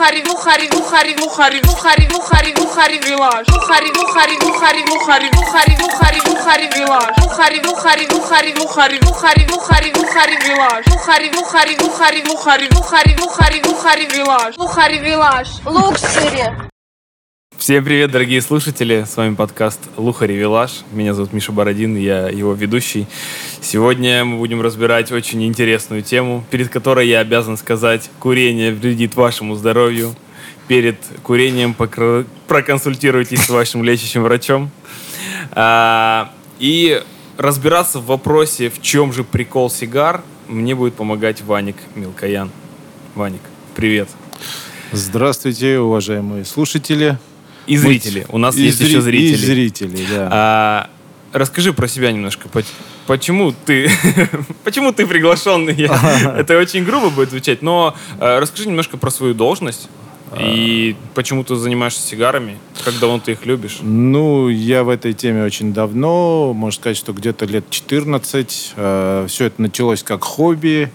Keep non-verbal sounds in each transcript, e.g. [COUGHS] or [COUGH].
ухари ухари ухари ухари ухари ухари ухари вилаж ухари ухари ухари ухари ухари ухари ухари вилаж ухари ухари ухари ухари ухари ухари ухари вилаж ухари ухари ухари ухари ухари ухари ухари вилаж ухари вилаж луксери Всем привет, дорогие слушатели! С вами подкаст Лухари Вилаж. Меня зовут Миша Бородин, я его ведущий. Сегодня мы будем разбирать очень интересную тему, перед которой я обязан сказать, курение вредит вашему здоровью. Перед курением покро- проконсультируйтесь с вашим лечащим врачом. А, и разбираться в вопросе, в чем же прикол сигар, мне будет помогать Ваник Милкоян. Ваник, привет. Здравствуйте, уважаемые слушатели. И зрители. У нас И есть зри- еще зрители. И зрители, да. А, расскажи про себя немножко. Поч- Почему ты, [LAUGHS] почему ты приглашенный? Я- [LAUGHS] Это очень грубо будет звучать, но э, расскажи немножко про свою должность и почему ты занимаешься сигарами, как давно ты их любишь. Ну, я в этой теме очень давно, можно сказать, что где-то лет 14. все это началось как хобби,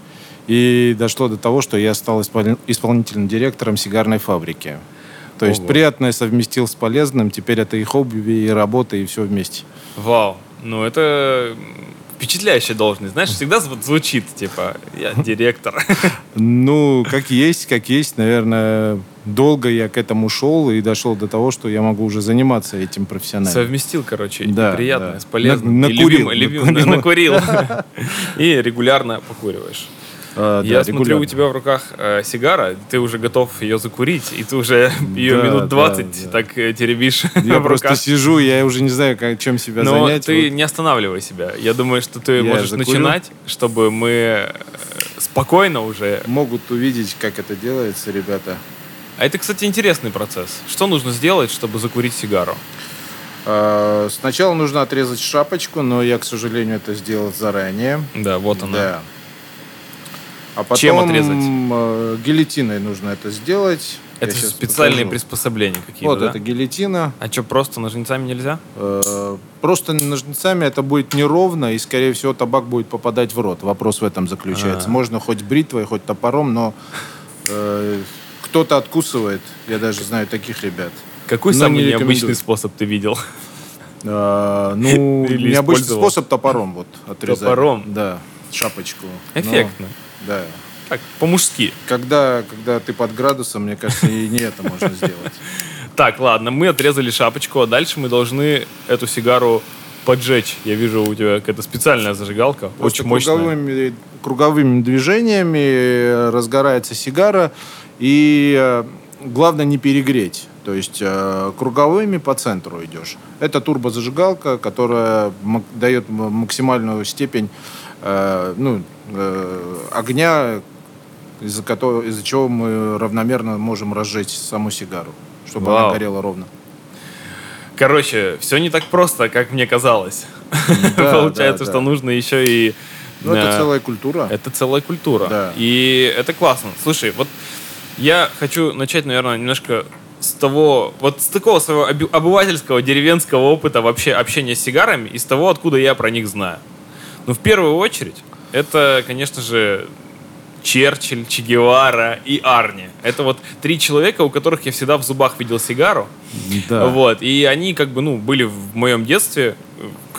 и дошло до того, что я стал испол- исполнительным директором сигарной фабрики. То есть Ого. приятное совместил с полезным, теперь это и хобби, и работа, и все вместе. Вау, ну это впечатляющая должность. Знаешь, всегда зв- звучит, типа, я директор. [LAUGHS] Ну, как есть, как есть, наверное, долго я к этому шел и дошел до того, что я могу уже заниматься этим профессионально. Совместил, короче, Да, приятное да. с полезным. На- и накурил, любимое- любимое- накурил. [LAUGHS] И регулярно покуриваешь. А, да, Я смотрю, регулярно. у тебя в руках э, сигара, ты уже готов ее закурить, и ты уже [LAUGHS] ее Да, минут да, 20 да. так э, теребишь [LAUGHS] Я просто руках. сижу, я уже не знаю, как, чем себя Но занять. ты Вот. не останавливай себя. Я думаю, что ты Я можешь закурю. начинать, чтобы мы э, спокойно уже... Могут увидеть, как это делается, ребята. А это, кстати, интересный процесс. Что нужно сделать, чтобы закурить сигару? А, Сначала нужно отрезать шапочку, но я, к сожалению, это сделал заранее. Да, вот она. Да. А потом Чем отрезать? э, гильотиной нужно это сделать. Это Я специальные покажу. приспособления какие-то, Вот да? это гильотина. А что, просто ножницами нельзя? Э, Просто ножницами это будет неровно, и, скорее всего, табак будет попадать в рот. Вопрос в этом заключается. А. Можно хоть бритвой, хоть топором, но э, кто-то откусывает. Я даже знаю таких ребят. Какой Но самый не необычный способ ты видел? Э, ну, [LAUGHS] Или необычный способ топором вот отрезать. Топором? Да, шапочку. Но, Эффектно. Да. Так, по-мужски. Когда, когда ты под градусом, мне кажется, и не это можно сделать. [LAUGHS] Так, ладно, мы отрезали шапочку, а дальше мы должны эту сигару поджечь. Я вижу у тебя какая-то специальная зажигалка, Просто очень мощная. Круговыми, круговыми движениями э, разгорается сигара, и э, главное не перегреть. То есть э, круговыми по центру идешь. Это турбозажигалка, которая дает максимальную степень э, ну, э, огня, из-за, которого, из-за чего мы равномерно можем разжечь саму сигару, чтобы Вау. она горела ровно. Короче, все не так просто, как мне казалось. Да, [LAUGHS] Получается, да, что да. нужно еще и... Ну, это э, целая культура. Это целая культура. Да. И это классно. Слушай, вот я хочу начать, наверное, немножко с того, вот с такого своего обывательского деревенского опыта вообще общения с сигарами и с того, откуда я про них знаю. Ну, в первую очередь, это, конечно же, Черчилль, Че Гевара и Арни. Это вот три человека, у которых я всегда в зубах видел сигару. Да. Вот. И они как бы, ну, были в моем детстве.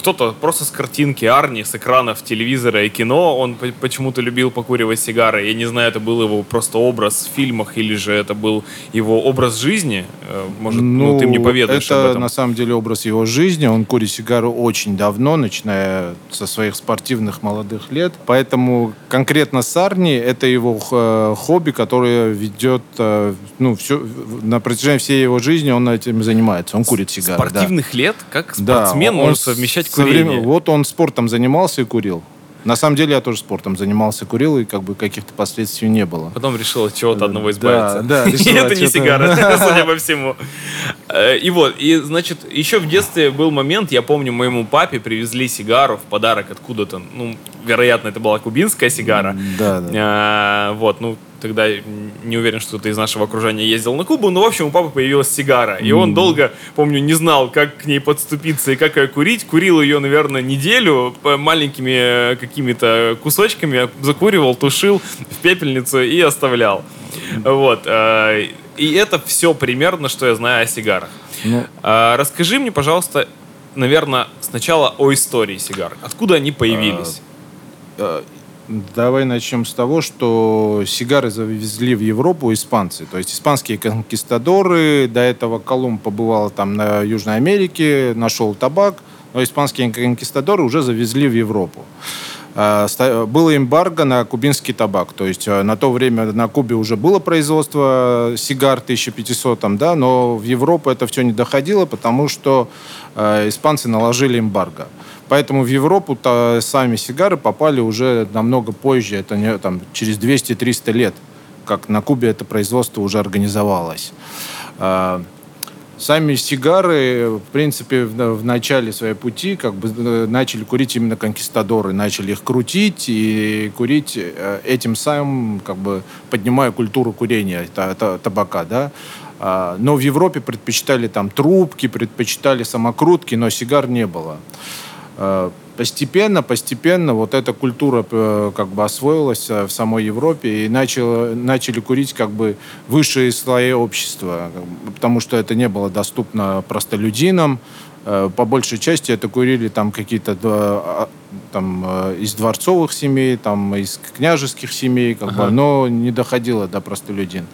Кто-то просто с картинки Арни, с экранов телевизора и кино. Он по- почему-то любил покуривать сигары. Я не знаю, это был его просто образ в фильмах или же это был его образ жизни. Э, Может, ну, ты мне поведаешь это об этом. на самом деле образ его жизни. Он курит сигару очень давно, начиная со своих спортивных молодых лет. Поэтому конкретно Сарни это его э, хобби, которое ведет э, ну, все, на протяжении всей его жизни он этим занимается. Он курит сигары. да. Спортивных лет, как Да, спортсмен он может с- совмещать курение. Вот он спортом занимался и курил. На самом деле я тоже спортом занимался, курил, и как бы каких-то последствий не было. Потом решил от чего-то одного Да, избавиться. да, И [LAUGHS] решил это не сигара, [LAUGHS] [LAUGHS] судя по всему. Э, И вот, и значит, еще в детстве был момент, я помню, моему папе привезли сигару в подарок откуда-то. Ну, вероятно, это была кубинская сигара. Да, да. А, Вот, ну, тогда не уверен, что кто-то из нашего окружения ездил на Кубу, но, в общем, у папы появилась сигара. И он долго, помню, не знал, как к ней подступиться и как ее курить. Курил ее, наверное, неделю маленькими э, какими-то кусочками, закуривал, тушил в пепельницу и оставлял. Вот. э, И это все примерно, что я знаю о сигарах. Ну, А, Расскажи мне, пожалуйста, наверное, сначала о истории сигар. Откуда они появились? Давай начнем с того, что сигары завезли в Европу испанцы. То есть испанские конкистадоры, до этого Колумб побывал там на Южной Америке, нашел табак, но испанские конкистадоры уже завезли в Европу. Ста- Было эмбарго на кубинский табак. То есть э, на то время на Кубе уже было производство сигар 1500, там, да, но в Европу это все не доходило, потому что э, испанцы наложили эмбарго. Поэтому в Европу-то сами сигары попали уже намного позже, это не, там, через 200-300 лет, как на Кубе это производство уже организовалось. А, Сами сигары, в принципе, в, в начале своей пути как бы э, начали курить именно конкистадоры, начали их крутить и курить э, этим самым, как бы поднимая культуру курения та- та- табака, да. А, Но в Европе предпочитали там трубки, предпочитали самокрутки, но сигар не было. Э, Постепенно, постепенно вот эта культура э, как бы освоилась э, в самой Европе и начало, начали курить как бы высшие слои общества, бы, потому что это не было доступно простолюдинам. По большей части это курили там какие-то а, там из дворцовых семей, там из княжеских семей, как бы, Ага. но не доходило до простолюдин.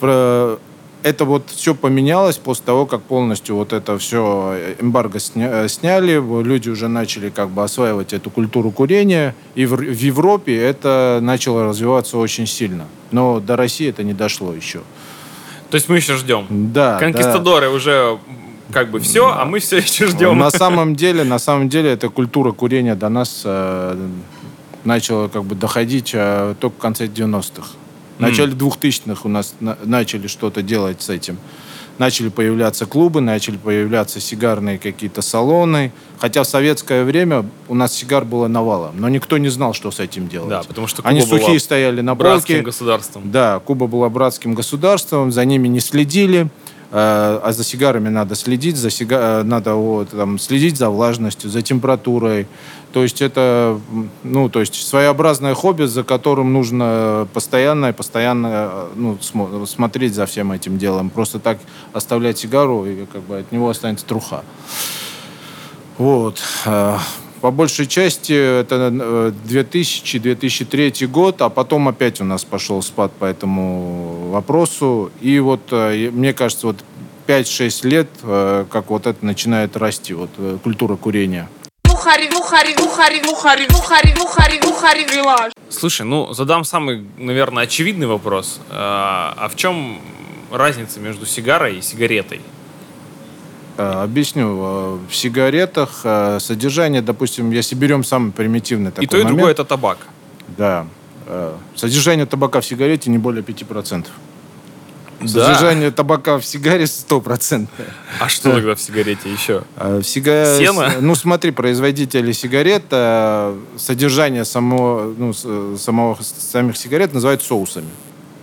Про- это вот все поменялось после того, как полностью вот это все эмбарго сня- э, сняли, люди уже начали как бы осваивать эту культуру курения, и в, в Европе это начало развиваться очень сильно. Но до России это не дошло еще. То есть мы еще ждем. Да, Конкистадоры уже как бы все, а мы все еще да. ждем. На самом деле, на самом деле, эта культура курения до нас э, начала как бы доходить э, только в конце 90-х. В начале 2000-х у нас на- начали что-то делать с этим. Начали появляться клубы, начали появляться сигарные какие-то салоны. Хотя в советское время у нас сигар было навалом, но никто не знал, что с этим делать. Да, потому что Они Куба была сухие стояли на Братским полке. государством. Да, Куба была братским государством, за ними не следили, а за сигарами надо следить, за сига... э, надо вот, там, следить за влажностью, за температурой. То есть это, ну, то есть своеобразное хобби, за которым нужно постоянно и постоянно э, ну, смо- смотреть за всем этим делом. Просто так оставлять сигару, и как бы от него останется труха. Вот. э, По большей части это э, 2000-2003 год, а потом опять у нас пошел спад по этому вопросу. И вот э, мне кажется, вот 5-6 лет, э, как вот это начинает расти, вот э, культура курения. Слушай, ну задам самый, наверное, очевидный вопрос. А в чем разница между сигарой и сигаретой? Объясню. В сигаретах содержание, допустим, если берем самый примитивный такой и то, и момент, другое это табак. Да. Э, Содержание табака в сигарете не более 5%. Да. Содержание табака в сигаре 100%. А что тогда в сигарете еще? А, в сига- Сено? Ну, смотри, производители сигарет, э, содержание самого, ну, самого, самих сигарет называют соусами.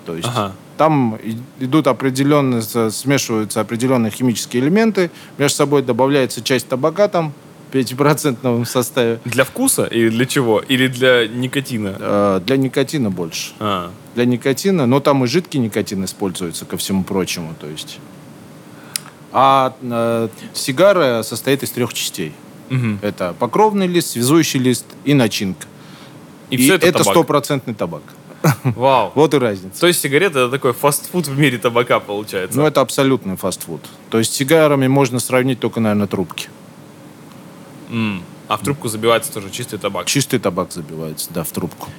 То есть Ага. там идут определенные, смешиваются определенные химические элементы, между собой добавляется часть табака там 5% составе. Для вкуса или для чего? Или для никотина? Э, Для никотина больше. А. Для никотина, но там и жидкий никотин используется ко всему прочему. То есть. А э, сигара состоит из трех частей. Мгм. Это покровный лист, связующий лист и начинка. И, все это, стопроцентный табак. Вау. Вот и разница. То есть сигарета это такой фастфуд в мире табака получается. Ну, это абсолютный фастфуд. То есть с сигарами можно сравнить только, наверное, трубки. М. А в трубку забивается тоже чистый табак. Чистый табак забивается, да, в трубку.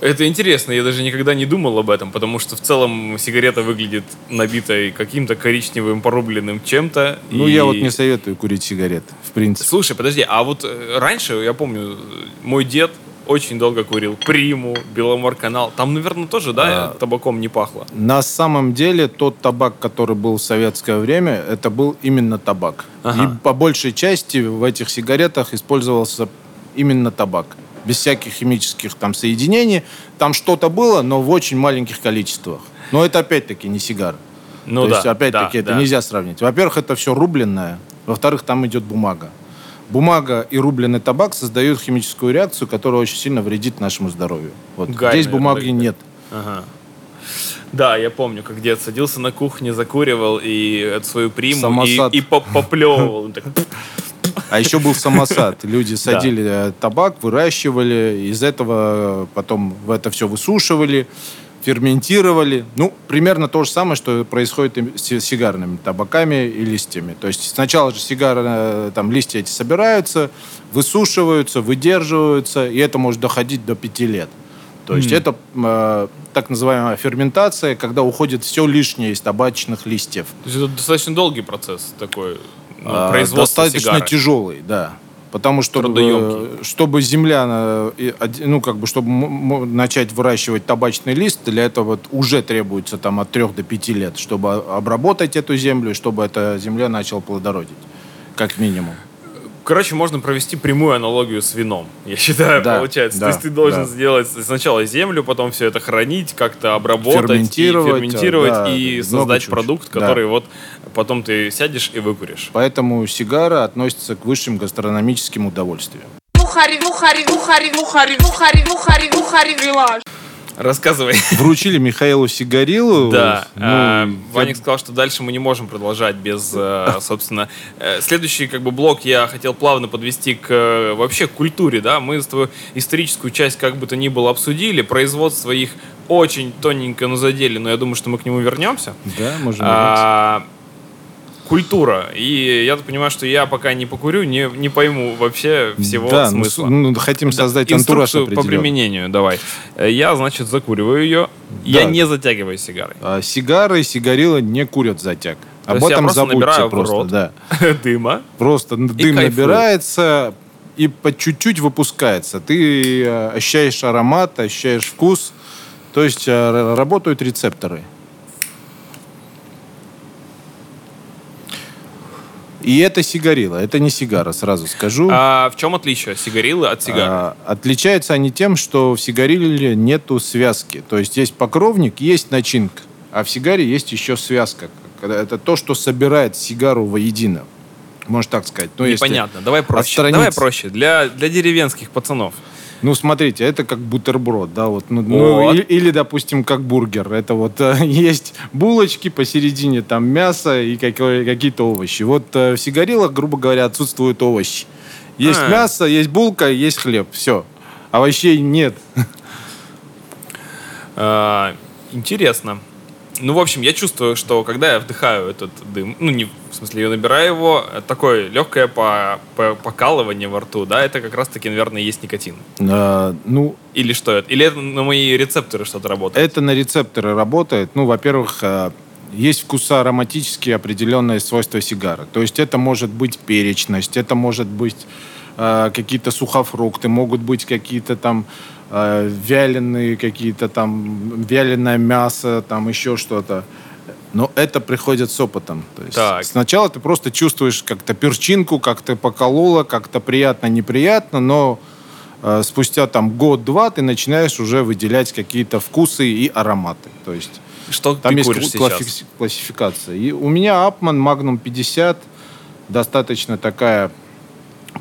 Это интересно, я даже никогда не думал об этом, потому что в целом сигарета выглядит набитой каким-то коричневым порубленным чем-то. Ну, и- я вот не советую курить сигареты, в принципе. Слушай, подожди, а вот э, раньше, я помню, мой дед очень долго курил Приму, Беломор канал. Там, наверное, тоже, да, А. табаком не пахло. На самом деле тот табак, который был в советское время, это был именно табак. Ага. И по большей части в этих сигаретах использовался именно табак. Без всяких химических там соединений. Там что-то было, но в очень маленьких количествах. Но это опять-таки не сигара. Ну То да. есть, опять-таки, да, это да. нельзя сравнить. Во-первых, это все рубленное. Во-вторых, там идет бумага. Бумага и рубленый табак создают химическую реакцию, которая очень сильно вредит нашему здоровью. Вот. Гарь, Здесь наверное, бумаги да, нет. Ага. Да, я помню, как дед садился на кухне, закуривал и эту свою приму и, Самосад. и по- поплевывал. А еще был самосад. Люди садили э, табак, выращивали, из этого э, потом в это все высушивали, ферментировали. Ну, примерно то же самое, что происходит с сигарными табаками и листьями. То есть сначала же сигары, э, там листья эти собираются, высушиваются, выдерживаются, и это может доходить до пяти лет. То есть это э, так называемая ферментация, когда уходит все лишнее из табачных листьев. То есть это достаточно долгий процесс такой ну, А, достаточно сигары. тяжелый, да. Потому что Трудоемкий. чтобы земля, ну как бы, чтобы начать выращивать табачный лист, для этого вот уже требуется там от 3 до 5 лет, чтобы обработать эту землю, чтобы эта земля начала плодородить, как минимум. Короче, можно провести прямую аналогию с вином, я считаю, Да, получается. да, То есть ты должен да. сделать сначала землю, потом все это хранить, как-то обработать, Ферментировать, и, ферментировать да, и создать чего. продукт, Да. который вот потом ты сядешь и выкуришь. Поэтому сигара относится к высшим гастрономическим удовольствиям. Бухари, бухари, бухари, бухари, бухари, бухари, бухари, вилаж. Рассказывай. Вручили Михаилу Сигарилу. Да, ну, а, я- Ваник сказал, что дальше мы не можем продолжать без, э, собственно, э, следующий как бы блок я хотел плавно подвести к э, вообще культуре, да, мы тобой историческую часть как бы то ни было обсудили, производство их очень тоненько, но задели, но я думаю, что мы к нему вернемся. Да, можем А, культура. И я понимаю, что я пока не покурю, не, не пойму вообще всего да, ну, смысла. с- ну, хотим создать антураж Инструкцию по применению давай. Я, значит, закуриваю ее. Я Да. не затягиваю сигарой. А, Сигары и сигарилы не курят затяг. Об есть я этом забудьте просто, рот. да. [LAUGHS] Дыма. Просто дым кайфую. набирается и по чуть-чуть выпускается. Ты э, ощущаешь аромат, ощущаешь вкус. То есть э, работают рецепторы. И это сигарила, это не сигара, сразу скажу. А в чем отличие сигарилы от сигары? А, отличаются они тем, что в сигариле нету связки. То есть есть покровник, есть начинка. А в сигаре есть еще связка. Это то, что собирает сигару воедино. Можно так сказать. Ну, Непонятно. Давай проще. отстранить- Давай проще. Для, для деревенских пацанов. Ну, смотрите, это как бутерброд, да, вот. Ну, ну, Вот. или, или, допустим, как бургер. Это вот э, [LAUGHS] есть булочки, посередине там мясо и какое- какие-то овощи. Вот э, в сигарилах, грубо говоря, отсутствуют овощи. Есть А. мясо, есть булка, есть хлеб. Все. Овощей нет. [LAUGHS] А, интересно. Ну, в общем, я чувствую, что когда я вдыхаю этот дым, ну, не в смысле, я набираю его, э, такое легкое по, по- покалывание во рту, да, это как раз-таки, наверное, есть никотин. Э, ну, Или что это? Или это на мои рецепторы что-то работает? Это на рецепторы работает. Ну, во-первых, э, есть вкуса ароматические определенные свойства сигары. То есть это может быть перечность, это может быть э, какие-то сухофрукты, могут быть какие-то там э, вяленые какие-то там вяленое мясо, там еще что-то. Но это приходит с опытом. То есть Так. Сначала ты просто чувствуешь как-то перчинку, как-то покололо, как-то приятно-неприятно, но э, спустя там год-два ты начинаешь уже выделять какие-то вкусы и ароматы. То есть Что там ты есть куришь кла- сейчас? классифи- классификация. И у меня Апман Magnum 50 достаточно такая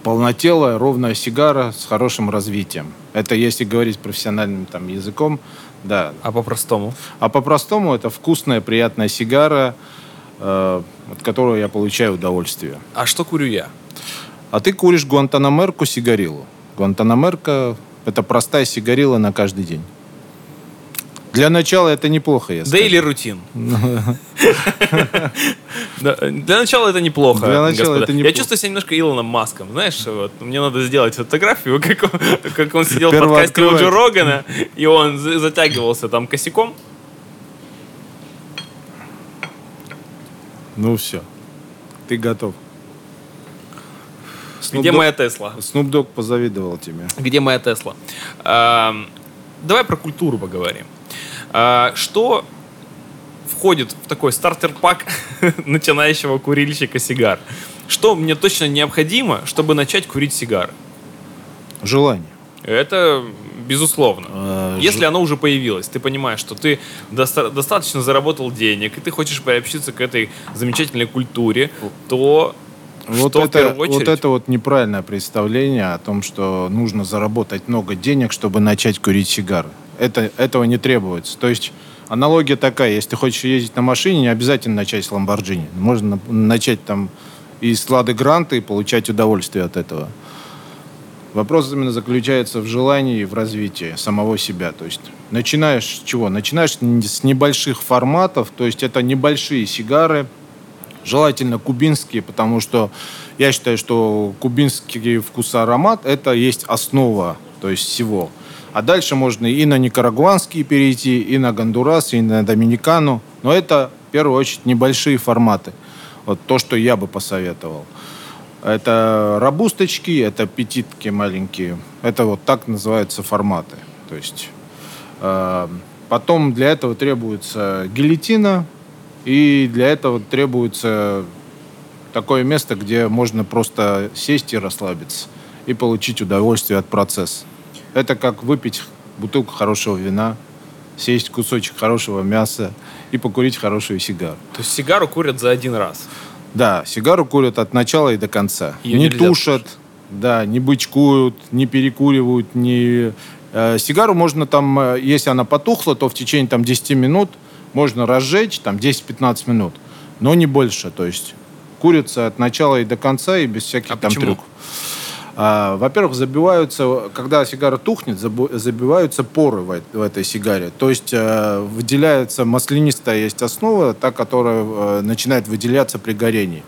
полнотелая, ровная сигара с хорошим развитием. Это если говорить профессиональным там языком, да. А по-простому? А по-простому это вкусная, приятная сигара, э, от которой я получаю удовольствие. А что курю я? А ты куришь гуантанамерку сигарилу. Гуантанамерка – это простая сигарила на каждый день. Для начала это неплохо, я. [LAUGHS] Дейли рутин. Для начала это неплохо. Для начала это Я неплохо. чувствую себя немножко Илоном Маском. Знаешь, вот, мне надо сделать фотографию, [LAUGHS] как он, как он сидел в подкасте у Джо Рогана, и он за- затягивался там косяком. Ну все, ты готов. Где моя Тесла? Снуп Дог позавидовал тебе. Где моя Тесла? Ам, Давай про культуру поговорим. А, Что входит в такой стартер-пак [LAUGHS] начинающего курильщика сигар? Что мне точно необходимо, чтобы начать курить сигары? Желание. Это безусловно. Э, Если ж- оно уже появилось, ты понимаешь, что ты доста- достаточно заработал денег, и ты хочешь приобщиться к этой замечательной культуре, то Вот что это, очередь? вот это вот неправильное представление о том, что нужно заработать много денег, чтобы начать курить сигары. Это, этого не требуется. То есть аналогия такая. Если ты хочешь ездить на машине, не обязательно начать с Ламборджини. Можно на- начать там и с Лады Гранта и получать удовольствие от этого. Вопрос именно заключается в желании и в развитии самого себя. То есть начинаешь с чего? Начинаешь с небольших форматов, то есть это небольшие сигары, желательно кубинские, потому что я считаю, что кубинский вкус аромат – это есть основа, то есть всего. А дальше можно и на никарагуанские перейти, и на гондурас, и на доминикану. Но это, в первую очередь, небольшие форматы. Вот то, что я бы посоветовал. Это рабусточки, это петитки маленькие. Это вот так называются форматы. То есть э, потом для этого требуется гильотина, и для этого требуется такое место, где можно просто сесть и расслабиться и получить удовольствие от процесса. Это как выпить бутылку хорошего вина, съесть кусочек хорошего мяса и покурить хорошую сигару. То есть сигару курят за один раз. Да, сигару курят от начала и до конца. Её не тушат, да, не бычкуют, не перекуривают, не... Э, сигару можно там, э, если она потухла, то в течение там 10 минут можно разжечь, там 10-15 минут, но не больше, то есть курится от начала и до конца и без всяких А там почему? трюков. А, во-первых, забиваются, когда сигара тухнет, забиваются поры в, в этой сигаре. То есть э, выделяется маслянистая есть основа, та, которая э, начинает выделяться при горении.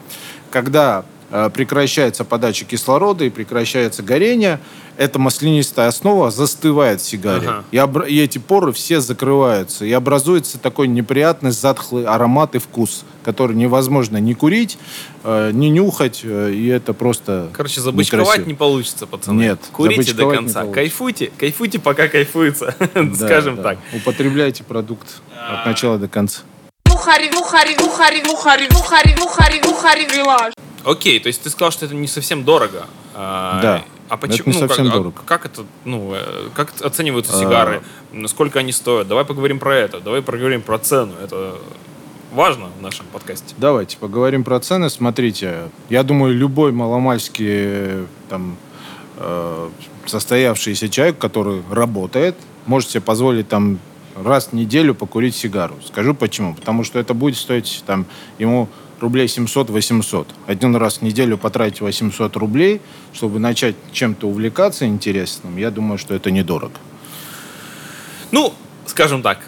Когда э, прекращается подача кислорода и прекращается горение, эта маслянистая основа застывает в сигаре. Ага. И, обра- и эти поры все закрываются. И образуется такой неприятный затхлый аромат и вкус, который невозможно ни курить, э, ни нюхать. э, и это просто Короче, забычковать некрасиво. не получится, пацаны. Нет, Курите до не конца. Кайфуйте, кайфуйте, пока кайфуется. [LAUGHS] Да, Скажем да. так. Употребляйте продукт от начала до конца. Бухари, бухари, бухари, бухари, бухари, бухари, бухари, вилаж. Окей, то есть ты сказал, что это не совсем дорого. А, Да, А это почему? не ну, совсем как, а дорого. как это, ну, э, как оцениваются А. сигары? Сколько они стоят? Давай поговорим про это. Давай поговорим про цену. Это важно в нашем подкасте. Давайте поговорим про цены. Смотрите, я думаю, любой маломальский там, э, состоявшийся человек, который работает, может себе позволить там раз в неделю покурить сигару. Скажу почему. Потому что это будет стоить там, ему рублей 700-800. Один раз в неделю потратить 800 рублей, чтобы начать чем-то увлекаться интересным, я думаю, что это недорого. Ну, скажем так,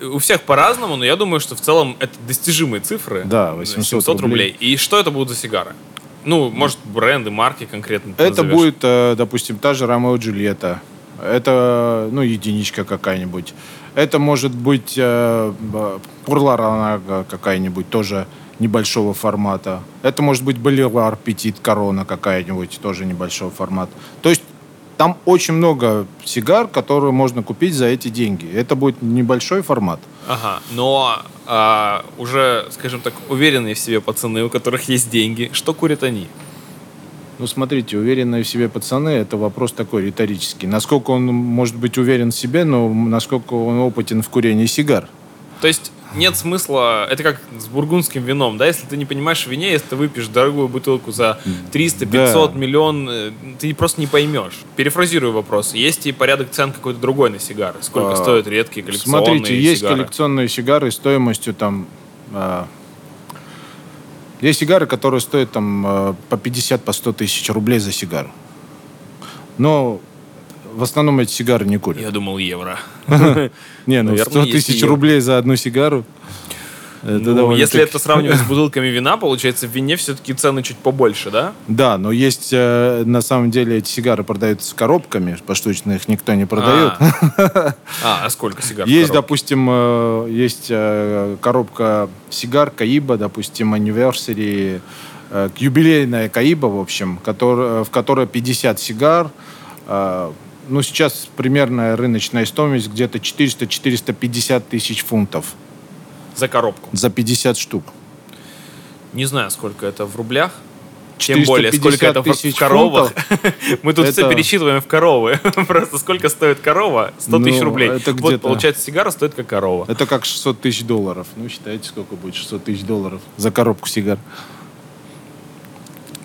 у всех по-разному, но я думаю, что в целом это достижимые цифры. Да, 800 рублей. И что это будут за сигары? Ну, может, бренды, марки конкретно Это назовешь? будет, э, допустим, та же Ромео Джульетта. Это, ну, единичка какая-нибудь. Это может быть э, Пурларанага какая-нибудь, тоже небольшого формата. Это может быть Боливар Петит Корона какая-нибудь, тоже небольшого формата. То есть там очень много сигар, которые можно купить за эти деньги. Это будет небольшой формат. Ага, но а, уже, скажем так, уверенные в себе пацаны, у которых есть деньги, что курят они? Ну, смотрите, уверенные в себе пацаны – это вопрос такой риторический. Насколько он может быть уверен в себе, но насколько он опытен в курении сигар. То есть нет смысла, это как с бургундским вином, да, если ты не понимаешь в вине, если ты выпьешь дорогую бутылку за 300, 500, Да. миллион, э, ты просто не поймешь. Перефразирую вопрос, есть и порядок цен какой-то другой на сигары? Сколько А, стоят редкие коллекционные Смотрите, есть сигары? коллекционные сигары стоимостью там... а, есть сигары, которые стоят там а, по 50, по 100 тысяч рублей за сигару. Но в основном эти сигары не курят. Я думал, евро. [LAUGHS] Не, ну наверное, 100 есть тысяч рублей за одну сигару. это Ну, если это сравнивать с [LAUGHS] бутылками вина, получается, в вине все-таки цены чуть побольше, да? Да, но есть э, на самом деле эти сигары продаются коробками, поштучно их никто не продает. А, [LAUGHS] а, а сколько сигар? Есть, допустим, э, есть э, коробка сигар Каиба, допустим, Anniversary, э, юбилейная Каиба, в общем, в которой 50 сигар. Ну, сейчас примерная рыночная стоимость где-то 400-450 тысяч фунтов За коробку. за 50 штук. Не знаю, сколько это в рублях. Тем более, 450 сколько это в- тысяч коровах. [LAUGHS] Мы тут все Это- пересчитываем в коровы. [LAUGHS] Просто сколько стоит корова? 100 тысяч Ну, рублей. это Вот, получается, сигара стоит как корова. Это как 600 тысяч долларов. Ну, считайте, сколько будет 600 тысяч долларов за коробку сигар.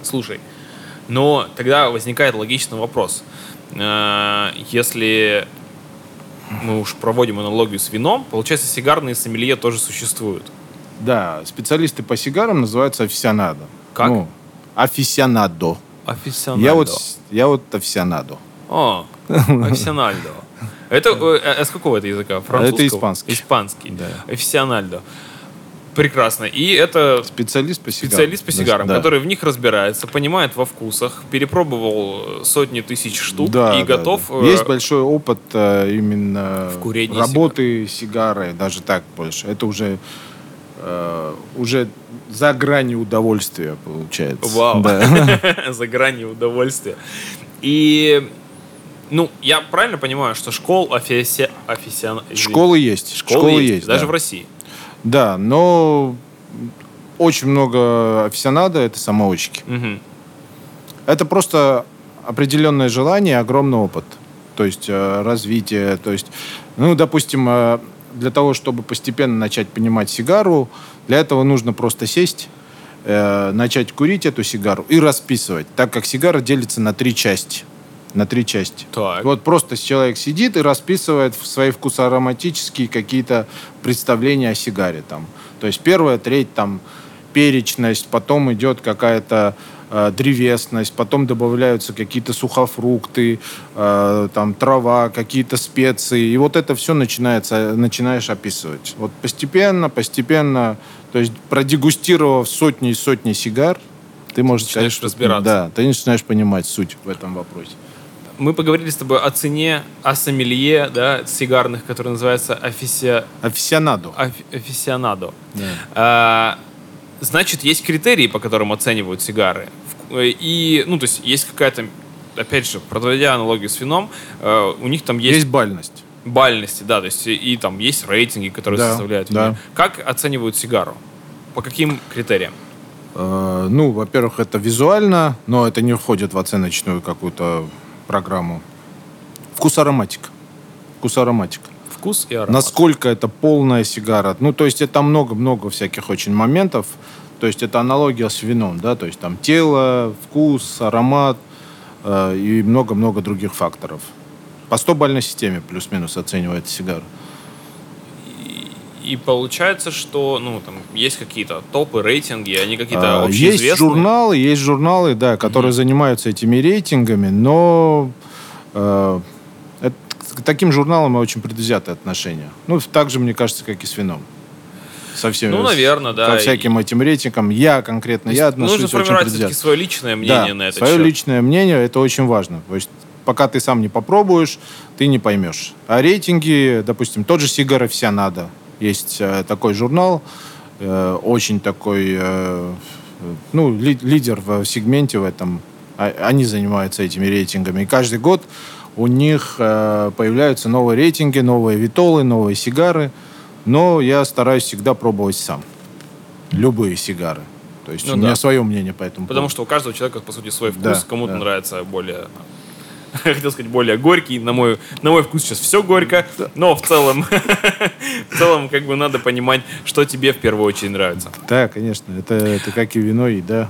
Слушай, но тогда возникает логичный вопрос. Э, Если мы уж проводим аналогию с вином, получается, сигарные сомелье тоже существуют. Да, специалисты по сигарам называются офисионадо. Как? Ну, офисионадо. Официональдо. Я вот, я вот офисионадо. О, офисиональдо. Это э, а с какого это языка? Французского? испанский. Испанский. Да. Офисиональдо. Прекрасно. И это Специалист по сигарам. специалист по сигарам, Да. который в них разбирается, понимает во вкусах, перепробовал сотни тысяч штук Да, и да, готов... да. э, Есть большой опыт э, именно В курении работы сигары, даже так больше. Это уже э, уже за гранью удовольствия получается. Вау. Да. [LAUGHS] за гранью удовольствия. И, ну, я правильно понимаю, что школ офиси... извините, Школы есть. школы, есть, даже да. в России. Да, но очень много офисионада это самоучки. Мгм. Это просто определенное желание, огромный опыт. То есть э, развитие. То есть, ну, допустим, э, для того, чтобы постепенно начать понимать сигару, для этого нужно просто сесть, э, начать курить эту сигару и расписывать, так как сигара делится на три части. На три части. Так. Вот просто человек сидит и расписывает в свои вкусоароматические какие-то представления о сигаре. Там. То есть первая треть там перечность, потом идет какая-то э, древесность, потом добавляются какие-то сухофрукты, э, там трава, какие-то специи. И вот это все начинается, начинаешь описывать. Вот постепенно, постепенно, то есть продегустировав сотни и сотни сигар, ты можешь Начинаешь сказать, разбираться. Да, ты начинаешь понимать суть в этом вопросе. Мы поговорили с тобой о цене, о сомелье, да, сигарных, который называется офиси... Офисионаду. офи- офисионадо. А, значит, есть критерии, по которым оценивают сигары. Э, И, ну, то есть, есть какая-то, опять же, проводя аналогию с вином, э, у них там есть, Есть бальность. бальности, да, то есть, и, и там есть рейтинги, которые Да, составляют. да. Как оценивают сигару? По каким критериям? Э, Ну, во-первых, это визуально, но это не входит в оценочную какую-то программу. Вкус ароматика. Вкус ароматика. Вкус и аромат. Насколько это полная сигара. Ну, то есть это много-много всяких очень моментов. То есть это аналогия с вином, да, то есть там тело, вкус, аромат э, и много-много других факторов. По 100-бальной системе плюс-минус оценивается сигара. И получается, что, ну, там, есть какие-то топы, рейтинги, они какие-то А, общеизвестные. Есть журналы, есть журналы, да, которые занимаются этими рейтингами, но э, это- к таким журналам очень предвзятое отношение. Ну, так же, мне кажется, как и с вином. Со всеми, Ну, наверно, да. Ко всяким этим рейтингам. Я конкретно, я отношусь Нужно очень формировать все-таки свое личное мнение да, на это свое личное мнение, это очень важно. То есть, пока ты сам не попробуешь, ты не поймешь. А рейтинги, допустим, тот же Сигар Офисионадо. Есть э, такой журнал, э, очень такой, э, ну, ли- лидер в сегменте в этом. А- Они занимаются этими рейтингами. И каждый год у них появляются новые рейтинги, новые витолы, новые сигары. Но я стараюсь всегда пробовать сам. Любые сигары. То есть Ну у меня да. свое мнение по этому Потому поводу. что у каждого человека, по сути, свой вкус. Да, Кому-то да. нравится более... [LAUGHS] Хотел сказать, более горький. На мой, на мой вкус сейчас все горько. Но в целом... [LAUGHS] В целом, как бы надо понимать, что тебе в первую очередь нравится. Да, конечно. Это, это как и вино, и да.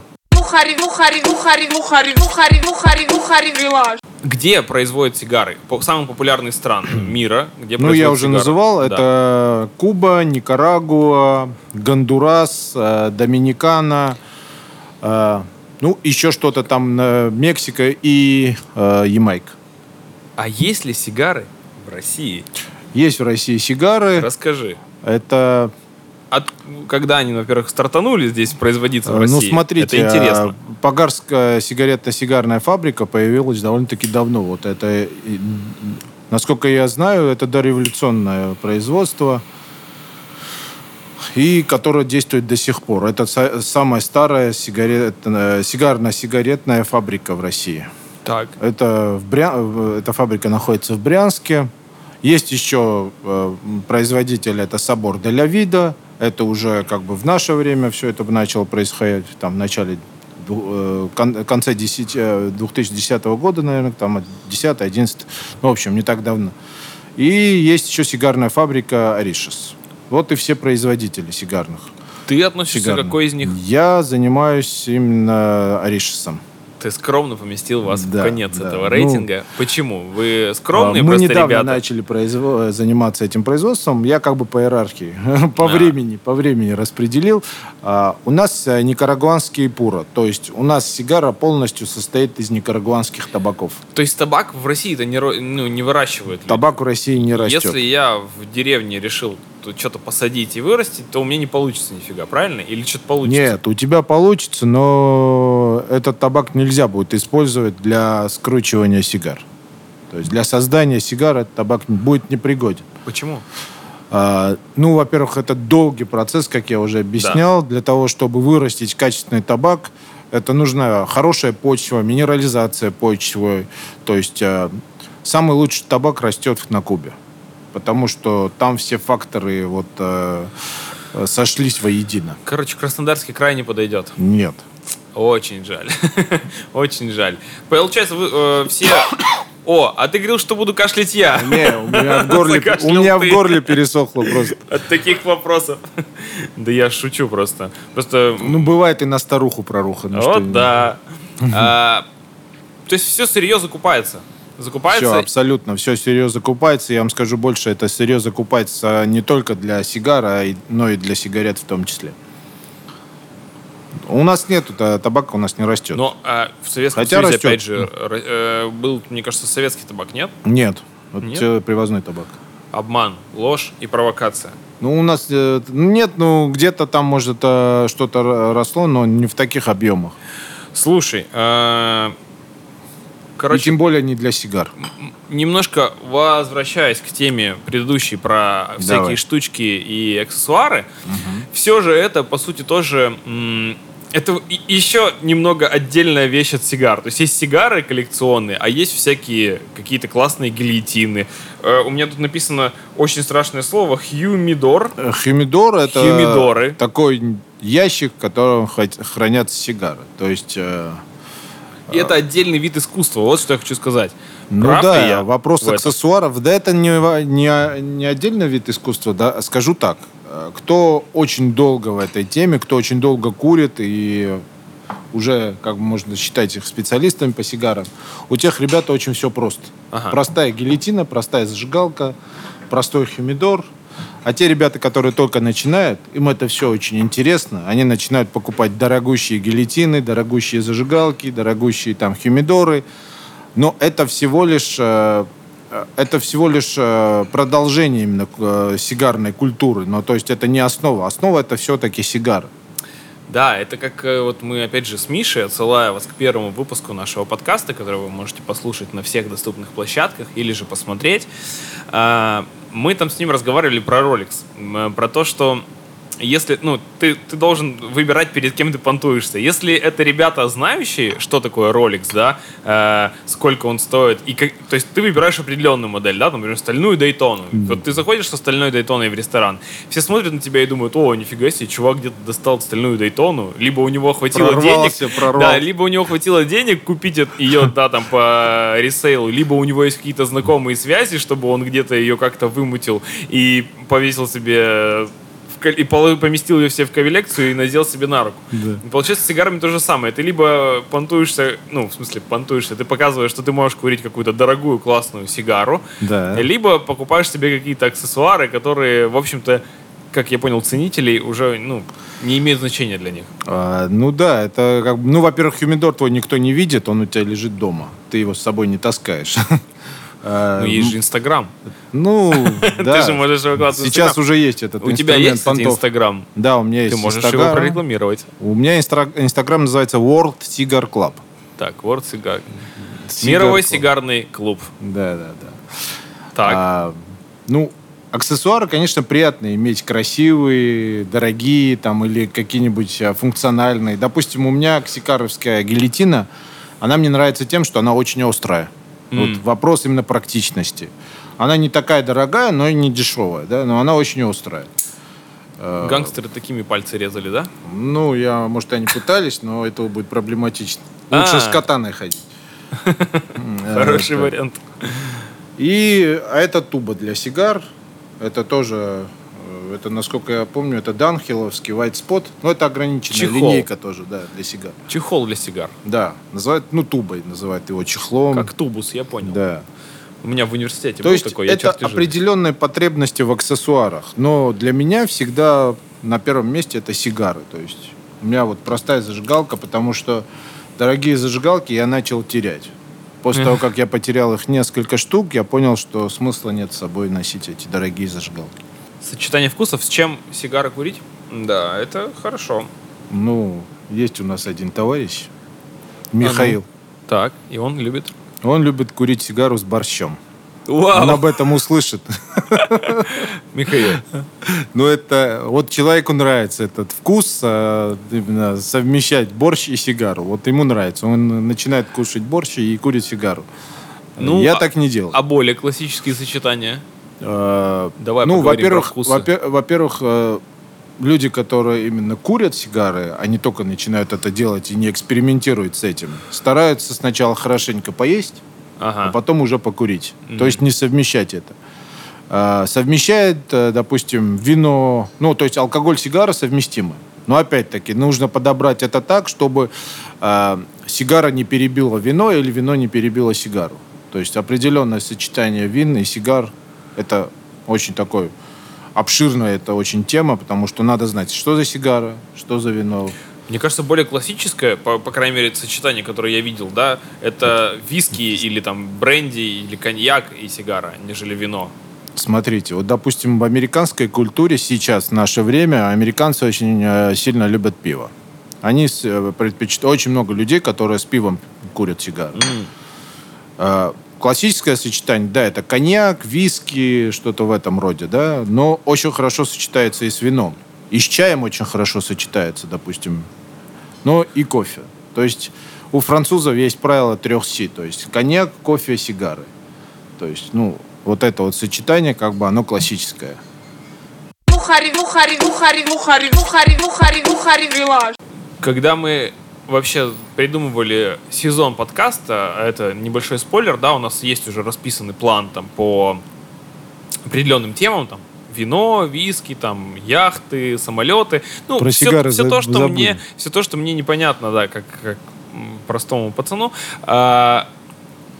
Где производят сигары? По- Самые популярные страны [CLEARS THROAT] мира, где Ну, я уже сигары. называл. Да. Это Куба, Никарагуа, Гондурас, э, Доминикана. Ну, еще что-то там э, Мексика и э, Ямайка. А есть ли сигары в России? Есть в России сигары. Расскажи. Это, От, когда они, во-первых, стартанули здесь производиться в э, России? ну, смотрите, Это интересно. э, Погарская сигаретно-сигарная фабрика появилась довольно-таки давно. Вот это, насколько я знаю, это дореволюционное производство. И которая действует до сих пор. Это са- самая старая сигарет, э, сигарно-сигаретная фабрика в России. Так. Это в Бря... Эта фабрика находится в Брянске. Есть еще э, производитель, это Собор де ля Вида. Это уже как бы в наше время все это начало происходить, там, в начале, э, кон- конце 10, э, 2010 года, наверное, там, 10 11 ну, в общем, не так давно. И есть еще сигарная фабрика Аришес. Вот и все производители сигарных. Ты относишься к сигарных. какой из них? Я занимаюсь именно Аришесом. Ты скромно поместил вас Да, в конец да. этого Ну, рейтинга. Почему? Вы скромные А, Мы просто недавно ребята? начали произво- заниматься этим производством. Я как бы по иерархии, [LAUGHS] по А. времени, по времени распределил. А, У нас э, никарагуанские пура. То есть у нас сигара полностью состоит из никарагуанских табаков. То есть табак в России-то не, ро- ну, не выращивают? Табак в России не растет. Если я в деревне решил что-то посадить и вырастить, то у меня не получится нифига, правильно? Или что-то получится? Нет, у тебя получится, но этот табак нельзя будет использовать для скручивания сигар. То есть для создания сигар этот табак будет непригоден. Почему? А, ну, во-первых, это долгий процесс, как я уже объяснял. Для того, чтобы вырастить качественный табак, это нужна хорошая почва, минерализация почвы. То есть а, самый лучший табак растет на Кубе. Потому что там все факторы вот, э, э, сошлись воедино. Короче, Краснодарский край не подойдет. Нет. Очень жаль. [LAUGHS] Очень жаль. Получается, вы э, все... [COUGHS] О, а ты говорил, что буду кашлять я. Не, у меня в [LAUGHS] горле, у меня в горле пересохло просто. [LAUGHS] От таких вопросов. Да я шучу просто. Просто... Ну, бывает и на старуху проруха. Ну, Вот да. А, То есть все сырье закупается. Все, Закупается. абсолютно. Все сырье закупается. Я вам скажу больше, это сырье закупается не только для сигар, а и- но и для сигарет в том числе. У нас нет табака, у нас не растет. Но а, в Советском Хотя Союзе, растет. опять же, э, был, мне кажется, советский табак, нет? Нет. Вот Нет? привозной табак. Обман, ложь и провокация. Ну, у нас э, нет, ну, где-то там, может, э, что-то росло, но не в таких объемах. Слушай, э, И короче, тем более не для сигар. немножко возвращаясь к теме предыдущей про всякие Давай. штучки и аксессуары, все же это, по сути, тоже... это и- еще немного отдельная вещь от сигар. То есть есть сигары коллекционные, а есть всякие какие-то классные гильотины. Э, у меня тут написано очень страшное слово «хьюмидор». Э, Хумидор это Хумидоры. такой ящик, в котором хранятся сигары. То есть, э, И это отдельный вид искусства. Вот что я хочу сказать. ну Прав да, я вопрос аксессуаров, да это не, не, не отдельный вид искусства, да, скажу так. э, Кто очень долго в этой теме, кто очень долго курит и уже, как можно считать их специалистами по сигарам, у тех ребят очень все просто. Ага. Простая гильотина, простая зажигалка, простой хумидор. А те ребята, которые только начинают, им это все очень интересно. Они начинают покупать дорогущие гильотины, дорогущие зажигалки, дорогущие там хумидоры. Но это всего лишь э, э, это всего лишь э, продолжение именно сигарной культуры. Но то есть это не основа. Основа это все-таки сигара. Да, это как э, вот мы опять же с Мишей, отсылаю вас к первому выпуску нашего подкаста, который вы можете послушать на всех доступных площадках или же посмотреть. А, Мы там с ним разговаривали про Rolex, э, про то, что если, ну, ты, ты должен выбирать, перед кем ты понтуешься. Если это ребята, знающие, что такое Rolex, да, э, сколько он стоит, и как, то есть ты выбираешь определенную модель, да, например, стальную Дейтону. Вот ты заходишь со стальной Дейтоной в ресторан, все смотрят на тебя и думают, о, нифига себе, чувак где-то достал стальную Дейтону, либо у него хватило Прорвался, денег, прорвал. да, либо у него хватило денег купить ее, да, там, по ресейлу, либо у него есть какие-то знакомые связи, чтобы он где-то ее как-то вымутил и повесил себе и поместил ее все в коллекцию и надел себе на руку. И Получается, с сигарами то же самое. Ты либо понтуешься, ну, в смысле, понтуешься, ты показываешь, что ты можешь курить какую-то дорогую, классную сигару, Да. либо покупаешь себе какие-то аксессуары, которые, в общем-то, как я понял, ценителей уже, ну, не имеют значения для них. А, ну да, это как бы, ну, во-первых, хумидор твой никто не видит, он у тебя лежит дома. Ты его с собой не таскаешь. [LAUGHS] А, Ну, есть же Инстаграм. Ну, [LAUGHS] да. Ты же можешь выкладывать Сейчас уже есть этот У тебя есть, кстати. Инстаграм. Да, у меня есть Ты можешь его прорекламировать. У меня Инстаграм называется World Cigar Club. Так, World Cigar. Мировой сигарный клуб. Да, да, да. Так. А, ну, аксессуары, конечно, приятно иметь красивые, дорогие, там, или какие-нибудь а, функциональные. Допустим, у меня ксикаровская гильотина, она мне нравится тем, что она очень острая. Вот М. вопрос именно практичности. Она не такая дорогая, но и не дешевая, да, но она очень острая. А. Гангстеры такими пальцы резали, да? Ну, я, может, они пытались, но этого будет проблематично. Лучше А. с катаной ходить. [LAUGHS] Хороший Это- вариант. И а это туба для сигар. Это тоже, э, Это, насколько я помню, это Данхиловский White Spot. Ну, это ограниченная Чехол. линейка тоже, да, для сигар. Чехол для сигар. Да, называют, ну, тубой называют его чехлом. Как тубус, я понял. Да. У меня в университете То был есть такой, это чертежи. определенные потребности в аксессуарах. Но для меня всегда на первом месте это сигары. То есть у меня вот простая зажигалка, потому что дорогие зажигалки я начал терять. После того, как я потерял их несколько штук, я понял, что смысла нет с собой носить эти дорогие зажигалки. Сочетание вкусов, с чем сигары курить? Да, это хорошо. Ну, есть у нас один товарищ, Михаил. Так, и он любит. Он любит курить сигару с борщом. Вау! Он об этом услышит. [LAUGHS] Михаил. Но это вот человеку нравится этот вкус а, именно совмещать борщ и сигару. Вот ему нравится. Он начинает кушать борщ и курит сигару. Ну, Я а- так не делал. А более классические сочетания? А, Давай ну, во-первых, во-первых, э, люди, которые именно курят сигары, они только начинают это делать и не экспериментируют с этим. Стараются сначала хорошенько поесть, а Ага. потом уже покурить. То есть не совмещать это. А, совмещает, э, допустим, вино, ну, то есть алкоголь, сигара совместимы. Но опять-таки нужно подобрать это так, чтобы а, сигара не перебила вино или вино не перебило сигару. То есть определенное сочетание вин и сигар – это очень такой обширная это очень тема, потому что надо знать, что за сигара, что за вино. Мне кажется, более классическое, по, по крайней мере, сочетание, которое я видел, да, это виски или там бренди или коньяк и сигара, нежели вино. Смотрите, вот, допустим, в американской культуре сейчас, в наше время, американцы очень э, сильно любят пиво. Они э, предпочитают... Очень много людей, которые с пивом курят сигары. Э, Классическое сочетание, да, это коньяк, виски, что-то в этом роде, да, но очень хорошо сочетается и с вином. И с чаем очень хорошо сочетается, допустим, но и кофе. То есть у французов есть правило трех Си, то есть коньяк, кофе, сигары. То есть, ну, вот это вот сочетание, как бы, оно классическое. Когда мы вообще придумывали сезон подкаста, а это небольшой спойлер, да, у нас есть уже расписанный план там по определенным темам, там, вино, виски, там, яхты, самолеты. Ну, Про все, все за- то, что забыли. мне, все то, что мне непонятно, да, как, как простому пацану. А,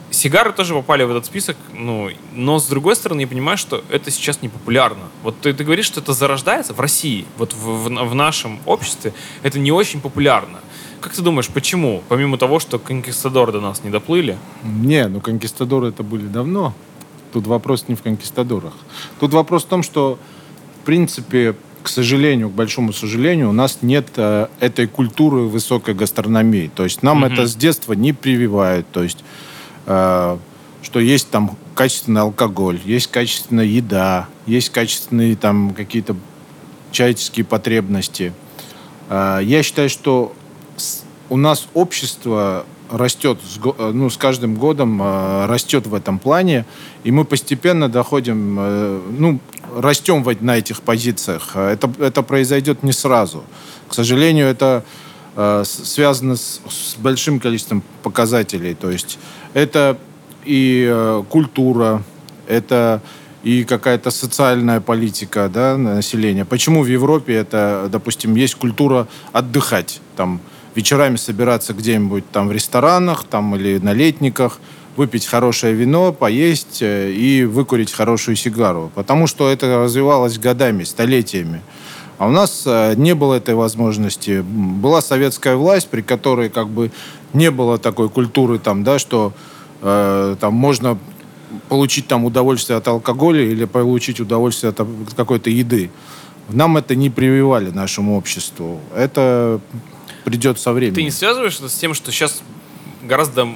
Сигары тоже попали в этот список, ну, но с другой стороны, я понимаю, что это сейчас не популярно. Вот ты, ты говоришь, что это зарождается в России, вот в, в- в нашем обществе это не очень популярно. Как ты думаешь, почему? Помимо того, что конкистадоры до нас не доплыли. Не, ну конкистадоры это были давно. Тут вопрос не в конкистадорах. Тут вопрос в том, что, в принципе, к сожалению, к большому сожалению, у нас нет э, этой культуры высокой гастрономии. То есть нам Мгм. это с детства не прививают. То есть, э, что есть там качественный алкоголь, есть качественная еда, есть качественные там какие-то человеческие потребности. Э, Я считаю, что у нас общество растет, э, ну, с каждым годом э, растет в этом плане, и мы постепенно доходим, э, ну, растем на этих позициях. Это, это произойдет не сразу. К сожалению, это связано с, с большим количеством показателей. То есть это и культура, это и какая-то социальная политика да, населения. Почему в Европе это, допустим, есть культура отдыхать, там вечерами собираться где-нибудь там в ресторанах там, или на летниках, выпить хорошее вино, поесть э, и выкурить хорошую сигару. Потому что это развивалось годами, столетиями. А у нас э, не было этой возможности. Была советская власть, при которой как бы не было такой культуры, там, да, что э, там можно получить там удовольствие от алкоголя или получить удовольствие от об- какой-то еды. Нам это не прививали нашему обществу. Это придет со временем. Ты не связываешь это с тем, что сейчас гораздо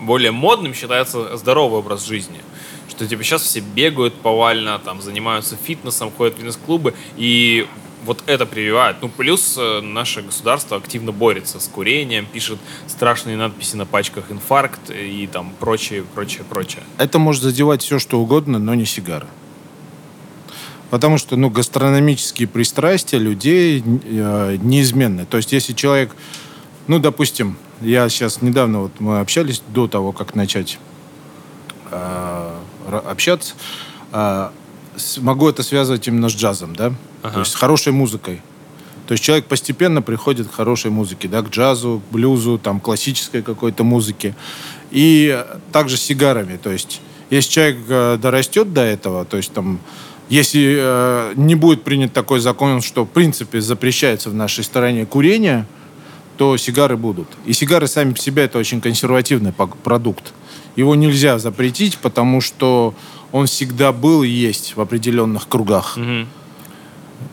более модным считается здоровый образ жизни? Что типа сейчас все бегают повально, там занимаются фитнесом, ходят в фитнес-клубы, и вот это прививает. Ну, плюс э, наше государство активно борется с курением, пишет страшные надписи на пачках «инфаркт» и там прочее, прочее, прочее. Это может задевать все, что угодно, но не сигары. Потому что, ну, гастрономические пристрастия людей э, неизменны. То есть, если человек, ну, допустим, я сейчас недавно, вот мы общались до того, как начать э, общаться, э, могу это связывать именно с джазом, да? Ага. То есть с хорошей музыкой. То есть человек постепенно приходит к хорошей музыке, да, к джазу, к блюзу, там, классической какой-то музыке. И также с сигарами. То есть если человек э, дорастет до этого, то есть там, если э, не будет принят такой закон, что в принципе запрещается в нашей стране курение, то сигары будут. И сигары сами по себе это очень консервативный продукт. Его нельзя запретить, потому что он всегда был и есть в определенных кругах, Мгм.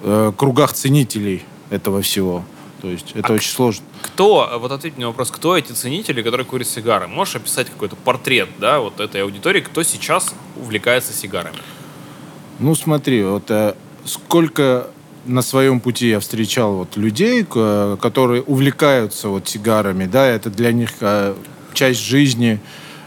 э, кругах ценителей этого всего. То есть это очень сложно. Кто, вот ответь мне на вопрос, кто эти ценители, которые курят сигары? Можешь описать какой-то портрет, да, вот этой аудитории, кто сейчас увлекается сигарами? Ну смотри, вот э, сколько на своем пути я встречал вот людей, которые увлекаются вот сигарами, да, это для них э, часть жизни.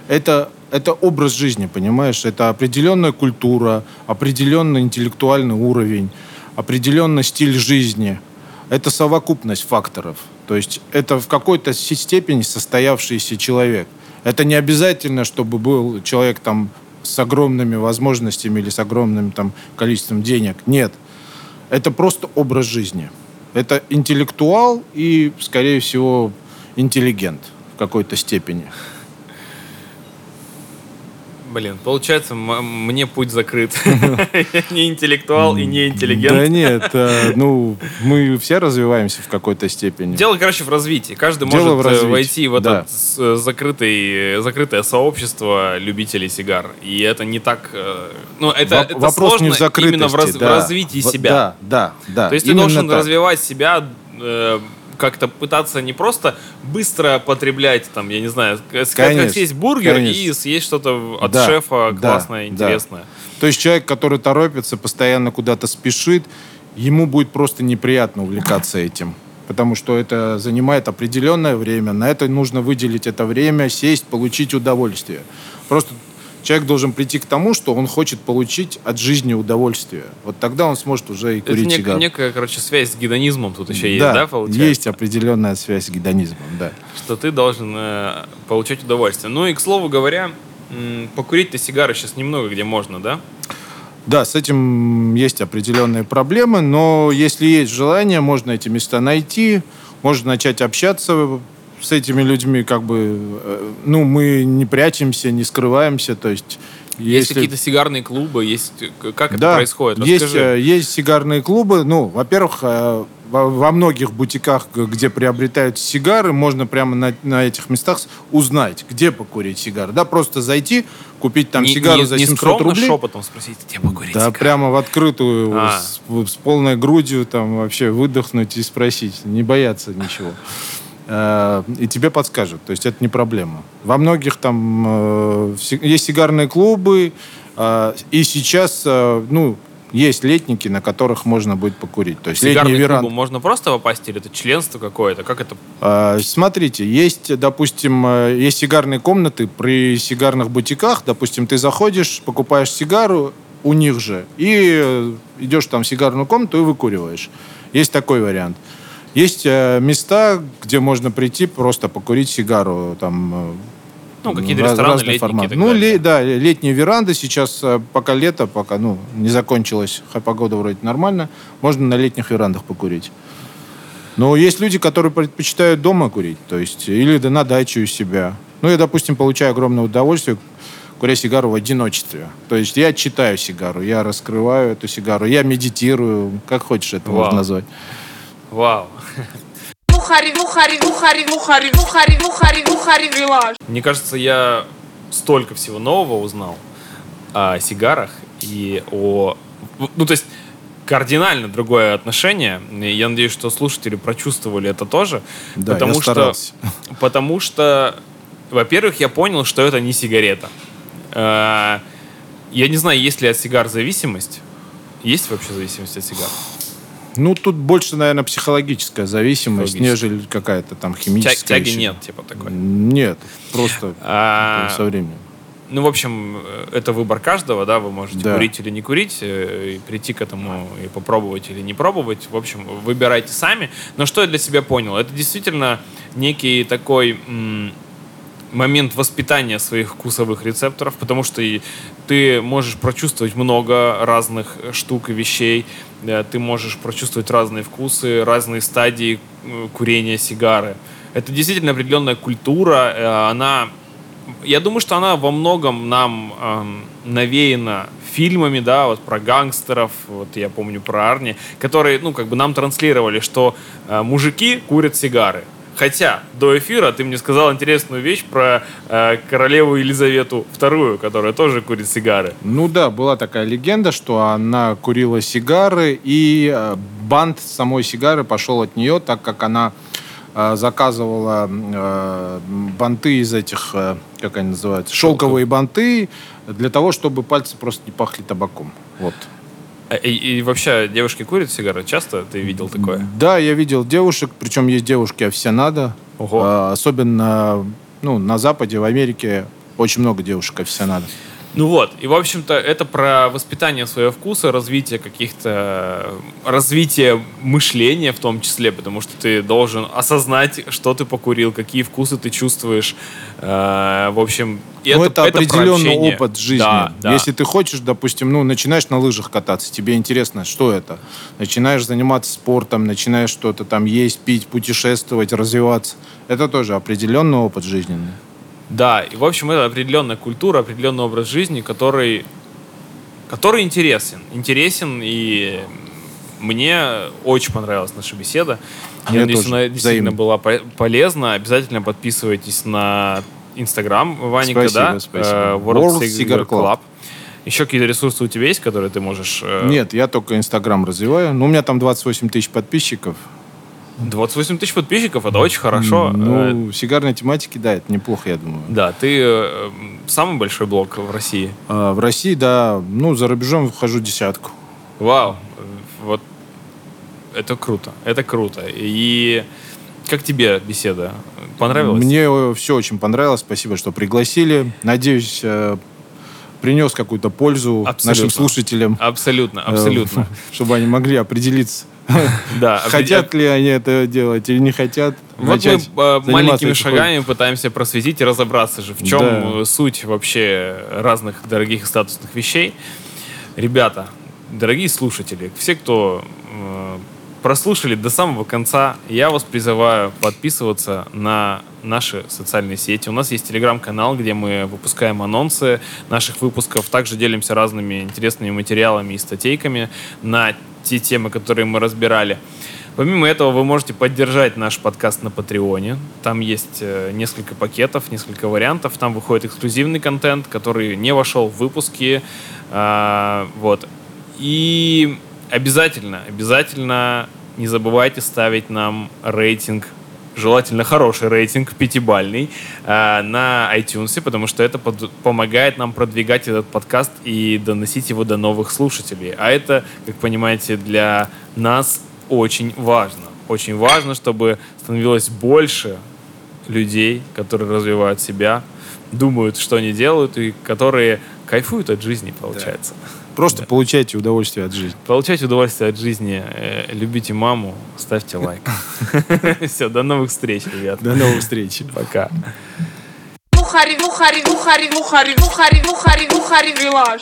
Это это образ жизни, понимаешь? Это определенная культура, определенный интеллектуальный уровень, определенный стиль жизни. Это совокупность факторов. То есть это в какой-то степени состоявшийся человек. Это не обязательно, чтобы был человек там с огромными возможностями или с огромным там количеством денег. Нет. Это просто образ жизни. Это интеллектуал и, скорее всего, интеллигент в какой-то степени. Блин, получается, мне путь закрыт. [LAUGHS] Я не интеллектуал и не интеллигент. Да нет, э, ну, мы все развиваемся в какой-то степени. Дело, короче, в развитии. Каждый может э, войти в это э, закрытое сообщество любителей сигар. И это не так... Ну, это, сложно именно в, развитии себя. Да, да, да. То есть ты должен развивать себя, как-то пытаться не просто быстро потреблять, там, я не знаю, как, как Конечно, съесть бургер конечно. и съесть что-то от Да, шефа да, классное, да. интересное. То есть человек, который торопится, постоянно куда-то спешит, ему будет просто неприятно увлекаться этим. Потому что это занимает определенное время. На это нужно выделить это время, сесть, получить удовольствие. Просто человек должен прийти к тому, что он хочет получить от жизни удовольствие. Вот тогда он сможет уже и Это курить нек- сигару. некая, короче, связь с гедонизмом тут еще есть, да, получается? есть определенная связь с гедонизмом, да. что ты должен э, получать удовольствие. Ну и, к слову говоря, покурить-то сигары сейчас немного где можно, да? Да, с этим есть определенные проблемы, но если есть желание, можно эти места найти, можно начать общаться с этими людьми, как бы, э, ну, мы не прячемся, не скрываемся, то есть... Есть если- какие-то сигарные клубы, есть... э, Как это да, происходит? Есть, Расскажи. э, есть сигарные клубы. Ну, во-первых, во, многих бутиках, где приобретают сигары, можно прямо на, на этих местах узнать, где покурить сигары. Да, просто зайти, купить там Не- сигару не, за не 700 скромно рублей. шепотом спросить, где покурить Да, сигары? прямо в открытую, А. с, с полной грудью, там вообще выдохнуть и спросить, не бояться ничего. Э, И тебе подскажут, то есть это не проблема. Во многих там э, есть сигарные клубы, э, и сейчас, э, ну, есть летники, на которых можно будет покурить. То есть Сигарный летние клуб веранды. можно просто попасть или это членство какое-то? Как это? А, Смотрите, есть, допустим, э, есть сигарные комнаты при сигарных бутиках. Допустим, ты заходишь, покупаешь сигару у них же и идешь там в сигарную комнату и выкуриваешь. Есть такой вариант. Есть э, места, где можно прийти просто покурить сигару, там э, Ну, какие-то рестораны разный летние формат. и так Ну, ле- да, летние веранды сейчас, э, пока лето, пока ну, не закончилась, ха- погода вроде нормально, можно на летних верандах покурить. Но есть люди, которые предпочитают дома курить, то есть, или да на даче у себя. Ну, я, допустим, получаю огромное удовольствие, куря сигару в одиночестве. То есть я читаю сигару, я раскрываю эту сигару, я медитирую, как хочешь это Вау. можно назвать. Вау. Мне кажется, я столько всего нового узнал о сигарах и о... Ну, то есть кардинально другое отношение. И Я надеюсь, что слушатели прочувствовали это тоже. Да, потому я что, старался. [LAUGHS] потому что, во-первых, я понял, что это не сигарета. Э, Я не знаю, есть ли от сигар зависимость. Есть вообще зависимость от сигар? Ну, тут больше, наверное, психологическая зависимость, Психологическая. нежели какая-то там Тя- химическая. Тяги еще. нет, типа такой. Нет, просто [LAUGHS] А, со временем. Ну, в общем, э, это выбор каждого, да, вы можете Да. курить или не курить, э, и прийти к этому и попробовать или не пробовать. В общем, выбирайте сами. Но что я для себя понял? Это действительно некий такой момент воспитания своих вкусовых рецепторов, потому что и ты можешь прочувствовать много разных штук и вещей, э, ты можешь прочувствовать разные вкусы, разные стадии э, курения сигары. Это действительно определенная культура, э, она я думаю, что она во многом нам эм, навеяна фильмами, да, вот про гангстеров, вот я помню про Арни, которые, ну, как бы нам транслировали, что э, мужики курят сигары. Хотя до эфира ты мне сказал интересную вещь про э, королеву Елизавету II, которая тоже курит сигары. Ну да, была такая легенда, что она курила сигары, и э, бант самой сигары пошел от нее, так как она э, заказывала э, банты из этих, э, как они называются, шелковые банты, для того, чтобы пальцы просто не пахли табаком. Вот. А, И, и вообще девушки курят сигары? Часто ты видел такое? Да, я видел девушек, причем есть девушки официонада. Ого. А, особенно ну, на Западе, в Америке очень много девушек официонада. Ну вот, и в общем-то это про воспитание своего вкуса, развитие каких-то, развитие мышления в том числе, потому что ты должен осознать, что ты покурил, какие вкусы ты чувствуешь. Э, в общем, ну, это, про определенный общение. опыт жизни. Да, да. Если ты хочешь, допустим, ну, начинаешь на лыжах кататься, тебе интересно, что это? Начинаешь заниматься спортом, начинаешь что-то там есть, пить, путешествовать, развиваться. Это тоже определенный опыт жизненный. Да, и в общем это определенная культура, определенный образ жизни, который, который интересен. Интересен, и мне очень понравилась наша беседа. Мне Я надеюсь, тоже. она действительно Взаимно. была по- полезна. Обязательно подписывайтесь на Инстаграм Ваника, Спасибо, да? спасибо. Э, World Cigar Club. Еще какие-то ресурсы у тебя есть, которые ты можешь... э, Нет, я только Инстаграм развиваю. Ну, у меня там 28 тысяч подписчиков. 28 тысяч подписчиков, это очень хорошо. Э, Ну, сигарной тематики, да, это неплохо, я думаю. Да, ты э, самый большой блог в России. А в России, да, ну, за рубежом вхожу десятку. Вау, вот это круто, это круто. И как тебе беседа? Понравилось? Мне все очень понравилось. Спасибо, что пригласили. Надеюсь, э, принес какую-то пользу Абсолютно. нашим слушателям. Абсолютно, э, абсолютно. [LAUGHS] Чтобы они могли определиться, [LAUGHS] Да, хотят ли они это делать или не хотят. Вот мы э, маленькими шагами пытаемся просветить и разобраться же, в чем э, суть вообще разных дорогих и статусных вещей. Ребята, дорогие слушатели, все, кто э, прослушали до самого конца, я вас призываю подписываться на наши социальные сети. У нас есть телеграм-канал, где мы выпускаем анонсы наших выпусков. Также делимся разными интересными материалами и статейками на те темы, которые мы разбирали. Помимо этого, вы можете поддержать наш подкаст на Патреоне. Там есть э, несколько пакетов, несколько вариантов. Там выходит эксклюзивный контент, который не вошел в выпуски. А, вот. И обязательно, обязательно не забывайте ставить нам рейтинг желательно хороший рейтинг, пятибальный, э, на iTunes, потому что это под- помогает нам продвигать этот подкаст и доносить его до новых слушателей. А это, как понимаете, для нас очень важно. Очень важно, чтобы становилось больше людей, которые развивают себя, думают, что они делают, и которые кайфуют от жизни, получается. Просто получайте удовольствие от жизни. Получайте удовольствие от жизни, э, любите маму, ставьте лайк. [LAUGHS] Все, до новых встреч, ребят. До новых встреч. Пока. Бухари, Бухари, Бухари, Бухари, Бухари, Бухари, Бухари, Вилаж.